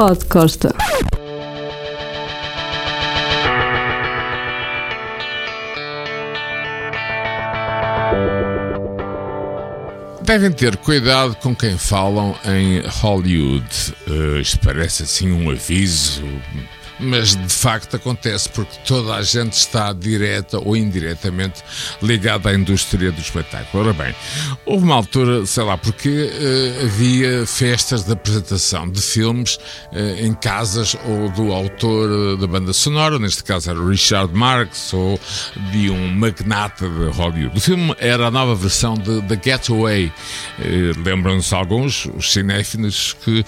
Pod Costa. Devem ter cuidado com quem falam em Hollywood. Uh, isto parece assim um aviso mas de facto acontece porque toda a gente está direta ou indiretamente ligada à indústria do espetáculo. Ora bem, houve uma altura, sei lá, porque uh, havia festas de apresentação de filmes uh, em casas ou do autor da banda sonora, neste caso era Richard Marx ou de um magnata de Hollywood. O filme era a nova versão de The Getaway. Lembram-se alguns, os cinéfilos, que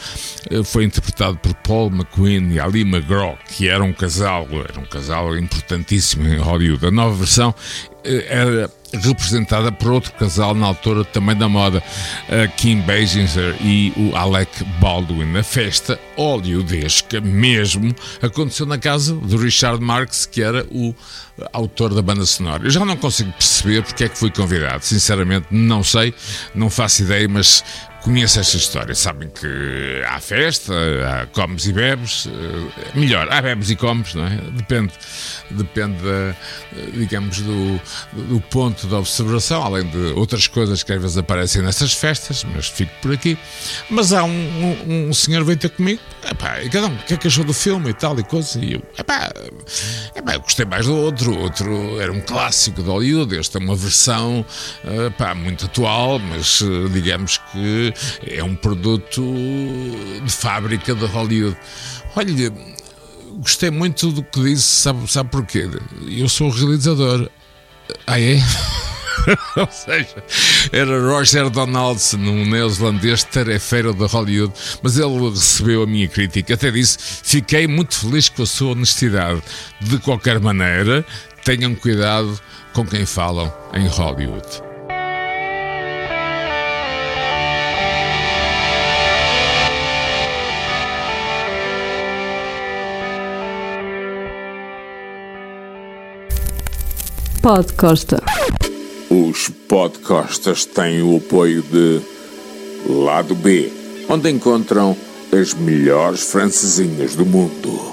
foi interpretado por Paul McQueen e Ali McGraw que era um casal, era um casal importantíssimo em Hollywood. A nova versão eh, era representada por outro casal na altura também da moda, Kim Basinger e o Alec Baldwin. A festa hollywoodesca mesmo aconteceu na casa do Richard Marx, que era o autor da banda sonora. Eu já não consigo perceber porque é que fui convidado. Sinceramente, não sei, não faço ideia, mas conheço esta história. Sabem que há festa, há comes e bebes. Eh, melhor, há bebes e comes, não é? Depende, depende digamos, do, do ponto de observação, além de outras coisas que às vezes aparecem nessas festas, mas fico por aqui. Mas há um, um, um senhor veio ter comigo, epá, e cada um, o que é que achou do filme e tal e coisa, e eu, epá, epá, eu gostei mais do outro, outro era um clássico de Hollywood, esta é uma versão, epá, muito atual, mas digamos que é um produto de fábrica de Hollywood. Olha, gostei muito do que disse, sabe, sabe porquê? Eu sou realizador. Ah, é? Ou seja, era Roger Donaldson, um neozelandês tarefeiro de Hollywood, mas ele recebeu a minha crítica. Até disse: fiquei muito feliz com a sua honestidade. De qualquer maneira, tenham cuidado com quem falam em Hollywood. Pod Costa. Os podcastas têm o apoio de Lado B, onde encontram as melhores francesinhas do mundo.